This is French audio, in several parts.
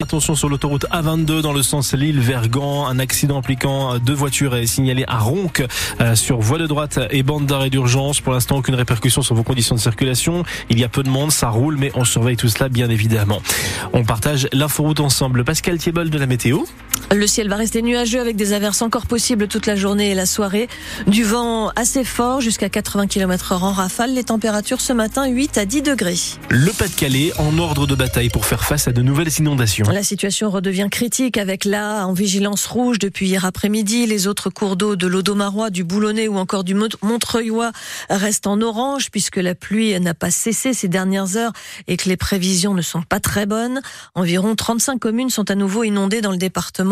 Attention sur l'autoroute A22 dans le sens Lille-Vergan. Un accident impliquant deux voitures est signalé à Ronc euh, sur voie de droite et bande d'arrêt d'urgence. Pour l'instant, aucune répercussion sur vos conditions de circulation. Il y a peu de monde, ça roule, mais on surveille tout cela bien évidemment. On partage l'inforoute ensemble. Pascal Thiebol de la météo. Le ciel va rester nuageux avec des averses encore possibles toute la journée et la soirée. Du vent assez fort jusqu'à 80 km heure en rafale. Les températures ce matin 8 à 10 degrés. Le Pas-de-Calais en ordre de bataille pour faire face à de nouvelles inondations. La situation redevient critique avec là en vigilance rouge depuis hier après-midi. Les autres cours d'eau de l'Audomarois, du Boulonnais ou encore du Montreuilois restent en orange puisque la pluie n'a pas cessé ces dernières heures et que les prévisions ne sont pas très bonnes. Environ 35 communes sont à nouveau inondées dans le département.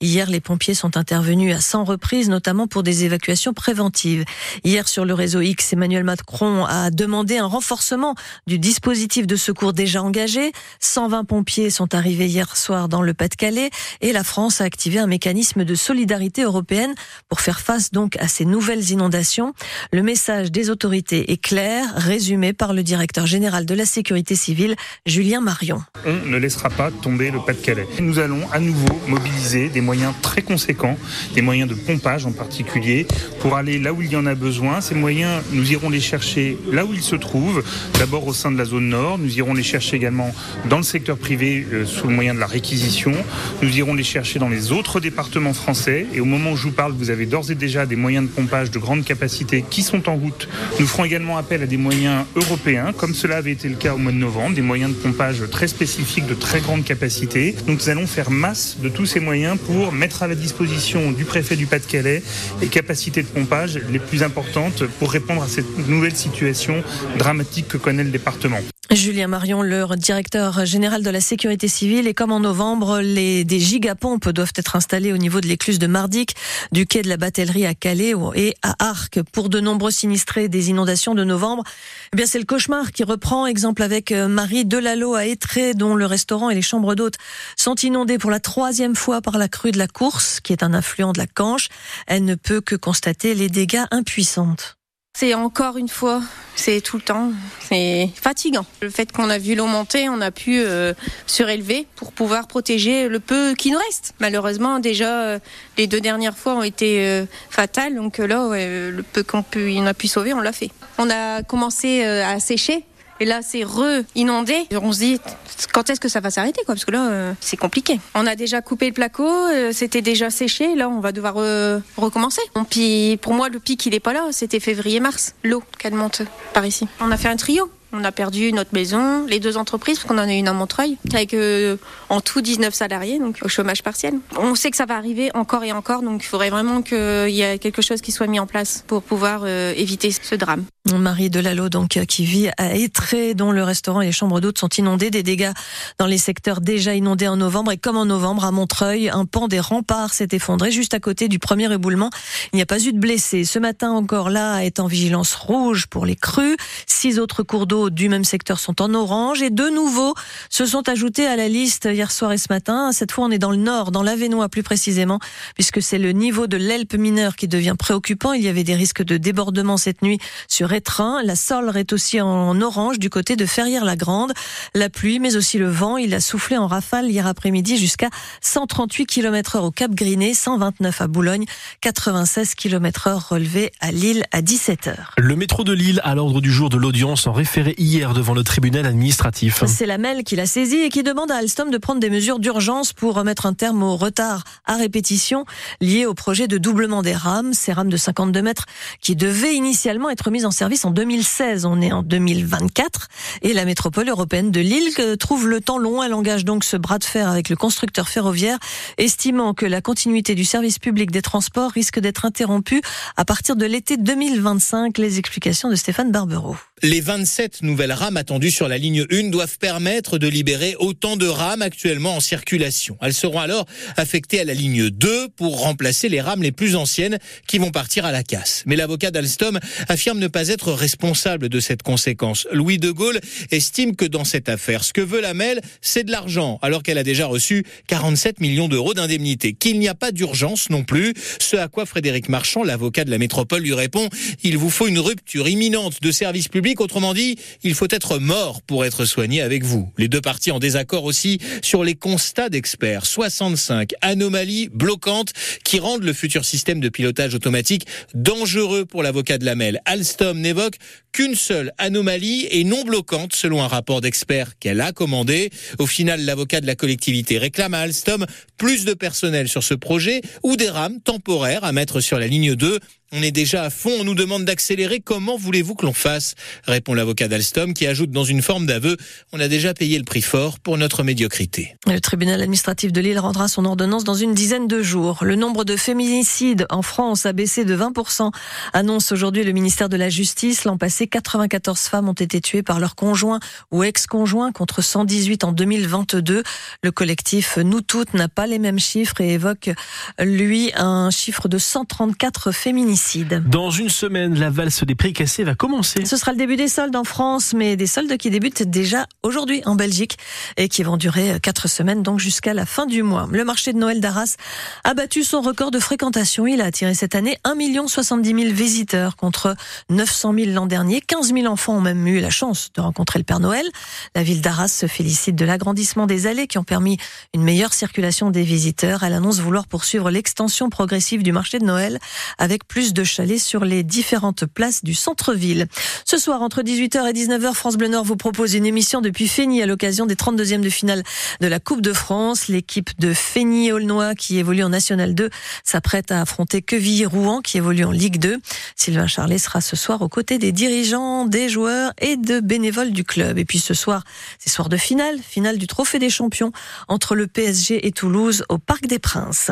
Hier, les pompiers sont intervenus à 100 reprises, notamment pour des évacuations préventives. Hier, sur le réseau X, Emmanuel Macron a demandé un renforcement du dispositif de secours déjà engagé. 120 pompiers sont arrivés hier soir dans le Pas-de-Calais et la France a activé un mécanisme de solidarité européenne pour faire face donc à ces nouvelles inondations. Le message des autorités est clair, résumé par le directeur général de la sécurité civile, Julien Marion. On ne laissera pas tomber le Pas-de-Calais. Nous allons à nouveau mobiliser des moyens très conséquents, des moyens de pompage en particulier, pour aller là où il y en a besoin. Ces moyens, nous irons les chercher là où ils se trouvent, d'abord au sein de la zone nord, nous irons les chercher également dans le secteur privé euh, sous le moyen de la réquisition, nous irons les chercher dans les autres départements français, et au moment où je vous parle, vous avez d'ores et déjà des moyens de pompage de grande capacité qui sont en route. Nous ferons également appel à des moyens européens, comme cela avait été le cas au mois de novembre, des moyens de pompage très spécifiques, de très grande capacité. Nous allons faire masse de tous ces moyens pour mettre à la disposition du préfet du Pas-de-Calais les capacités de pompage les plus importantes pour répondre à cette nouvelle situation dramatique que connaît le département. Julien Marion, le directeur général de la sécurité civile, et comme en novembre, les, des gigapompes doivent être installées au niveau de l'écluse de Mardic, du quai de la Batellerie à Calais et à Arc. Pour de nombreux sinistrés des inondations de novembre, eh bien c'est le cauchemar qui reprend. Exemple avec euh, Marie Delalo à Étré, dont le restaurant et les chambres d'hôtes sont inondés pour la troisième fois par la crue de la course, qui est un affluent de la Canche. Elle ne peut que constater les dégâts impuissantes. C'est encore une fois, c'est tout le temps, c'est fatigant. Le fait qu'on a vu l'eau monter, on a pu euh, surélever pour pouvoir protéger le peu qui nous reste. Malheureusement, déjà, euh, les deux dernières fois ont été euh, fatales, donc là, le peu qu'on a pu sauver, on l'a fait. On a commencé à sécher et là, c'est re-inondé. On se dit, quand est-ce que ça va s'arrêter quoi? Parce que là, euh, c'est compliqué. On a déjà coupé le placo, euh, c'était déjà séché. Là, on va devoir euh, recommencer. pour moi, le pic, il est pas là. C'était février-mars. L'eau qu'elle monte par ici. On a fait un trio. On a perdu notre maison, les deux entreprises, parce qu'on en a une à Montreuil, avec en tout 19 salariés, donc au chômage partiel. On sait que ça va arriver encore et encore, donc il faudrait vraiment qu'il y ait quelque chose qui soit mis en place pour pouvoir éviter ce drame. Marie Delalo, donc, qui vit à Étré, dont le restaurant et les chambres d'hôtes sont inondés. Des dégâts dans les secteurs déjà inondés en novembre. Et comme en novembre, à Montreuil, un pan des remparts s'est effondré juste à côté du premier éboulement. Il n'y a pas eu de blessés. Ce matin, encore là, est en vigilance rouge pour les crues. Six autres cours d'eau du même secteur sont en orange. Et deux nouveaux se sont ajoutés à la liste hier soir et ce matin. Cette fois, on est dans le nord, dans l'Avenois plus précisément, puisque c'est le niveau de l'Elpe mineure qui devient préoccupant. Il y avait des risques de débordement cette nuit sur train. La Sorle est aussi en orange du côté de Ferrières-la-Grande. La pluie, mais aussi le vent, il a soufflé en rafale hier après-midi jusqu'à 138 km heure au Cap Griné, 129 à Boulogne, 96 km heure relevé à Lille à 17h. Le métro de Lille à l'ordre du jour de l'audience en référé hier devant le tribunal administratif. C'est la MEL qui l'a saisi et qui demande à Alstom de prendre des mesures d'urgence pour remettre un terme au retard à répétition lié au projet de doublement des rames, ces rames de 52 mètres qui devaient initialement être mises en service en 2016. On est en 2024 et la métropole européenne de Lille trouve le temps long. Elle engage donc ce bras de fer avec le constructeur ferroviaire, estimant que la continuité du service public des transports risque d'être interrompue à partir de l'été 2025. Les explications de Stéphane Barbero. Les 27 nouvelles rames attendues sur la ligne 1 doivent permettre de libérer autant de rames actuellement en circulation. Elles seront alors affectées à la ligne 2 pour remplacer les rames les plus anciennes qui vont partir à la casse. Mais l'avocat d'Alstom affirme ne pas être responsable de cette conséquence. Louis de Gaulle estime que dans cette affaire, ce que veut la MEL, c'est de l'argent, alors qu'elle a déjà reçu 47 millions d'euros d'indemnité. Qu'il n'y a pas d'urgence non plus. Ce à quoi Frédéric Marchand, l'avocat de la métropole, lui répond il vous faut une rupture imminente de services publics. Autrement dit, il faut être mort pour être soigné avec vous. Les deux parties en désaccord aussi sur les constats d'experts. 65 anomalies bloquantes qui rendent le futur système de pilotage automatique dangereux pour l'avocat de la MEL. Alstom n'évoque qu'une seule anomalie et non bloquante selon un rapport d'experts qu'elle a commandé. Au final, l'avocat de la collectivité réclame à Alstom plus de personnel sur ce projet ou des rames temporaires à mettre sur la ligne 2 on est déjà à fond, on nous demande d'accélérer. Comment voulez-vous que l'on fasse répond l'avocat d'Alstom qui ajoute dans une forme d'aveu On a déjà payé le prix fort pour notre médiocrité. Le tribunal administratif de Lille rendra son ordonnance dans une dizaine de jours. Le nombre de féminicides en France a baissé de 20%, annonce aujourd'hui le ministère de la Justice. L'an passé, 94 femmes ont été tuées par leur conjoint ou ex-conjoint contre 118 en 2022. Le collectif Nous Toutes n'a pas les mêmes chiffres et évoque, lui, un chiffre de 134 féminicides. Dans une semaine, la valse des prix cassés va commencer. Ce sera le début des soldes en France, mais des soldes qui débutent déjà aujourd'hui en Belgique et qui vont durer quatre semaines, donc jusqu'à la fin du mois. Le marché de Noël d'Arras a battu son record de fréquentation. Il a attiré cette année 1 70 000 visiteurs contre 900 000 l'an dernier. 15 000 enfants ont même eu la chance de rencontrer le Père Noël. La ville d'Arras se félicite de l'agrandissement des allées qui ont permis une meilleure circulation des visiteurs. Elle annonce vouloir poursuivre l'extension progressive du marché de Noël avec plus de chalets sur les différentes places du centre-ville. Ce soir, entre 18h et 19h, France Bleu Nord vous propose une émission depuis Fény à l'occasion des 32e de finale de la Coupe de France. L'équipe de Fény-Aulnois qui évolue en National 2 s'apprête à affronter Quevilly-Rouen qui évolue en Ligue 2. Sylvain Charlet sera ce soir aux côtés des dirigeants, des joueurs et de bénévoles du club. Et puis ce soir, c'est soir de finale, finale du Trophée des Champions entre le PSG et Toulouse au Parc des Princes.